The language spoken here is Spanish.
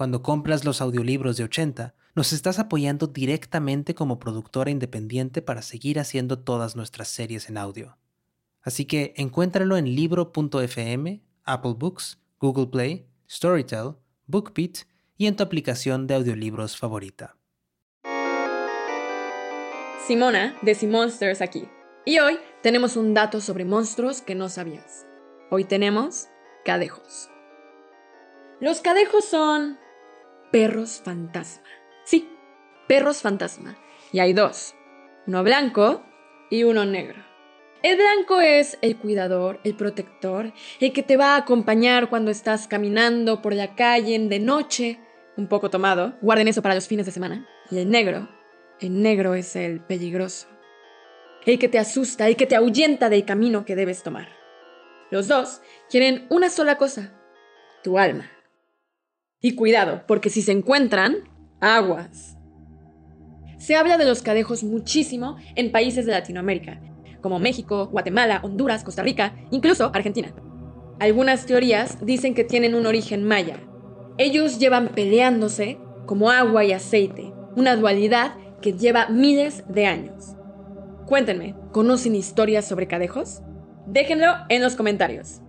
cuando compras los audiolibros de 80, nos estás apoyando directamente como productora independiente para seguir haciendo todas nuestras series en audio. Así que encuéntralo en libro.fm, Apple Books, Google Play, Storytel, BookBeat y en tu aplicación de audiolibros favorita. Simona de Simonsters aquí. Y hoy tenemos un dato sobre monstruos que no sabías. Hoy tenemos cadejos. Los cadejos son perros fantasma. Sí, perros fantasma. Y hay dos, uno blanco y uno negro. El blanco es el cuidador, el protector, el que te va a acompañar cuando estás caminando por la calle de noche, un poco tomado. Guarden eso para los fines de semana. Y el negro, el negro es el peligroso. El que te asusta, el que te ahuyenta del camino que debes tomar. Los dos quieren una sola cosa, tu alma. Y cuidado, porque si se encuentran, aguas. Se habla de los cadejos muchísimo en países de Latinoamérica, como México, Guatemala, Honduras, Costa Rica, incluso Argentina. Algunas teorías dicen que tienen un origen maya. Ellos llevan peleándose como agua y aceite, una dualidad que lleva miles de años. Cuéntenme, ¿conocen historias sobre cadejos? Déjenlo en los comentarios.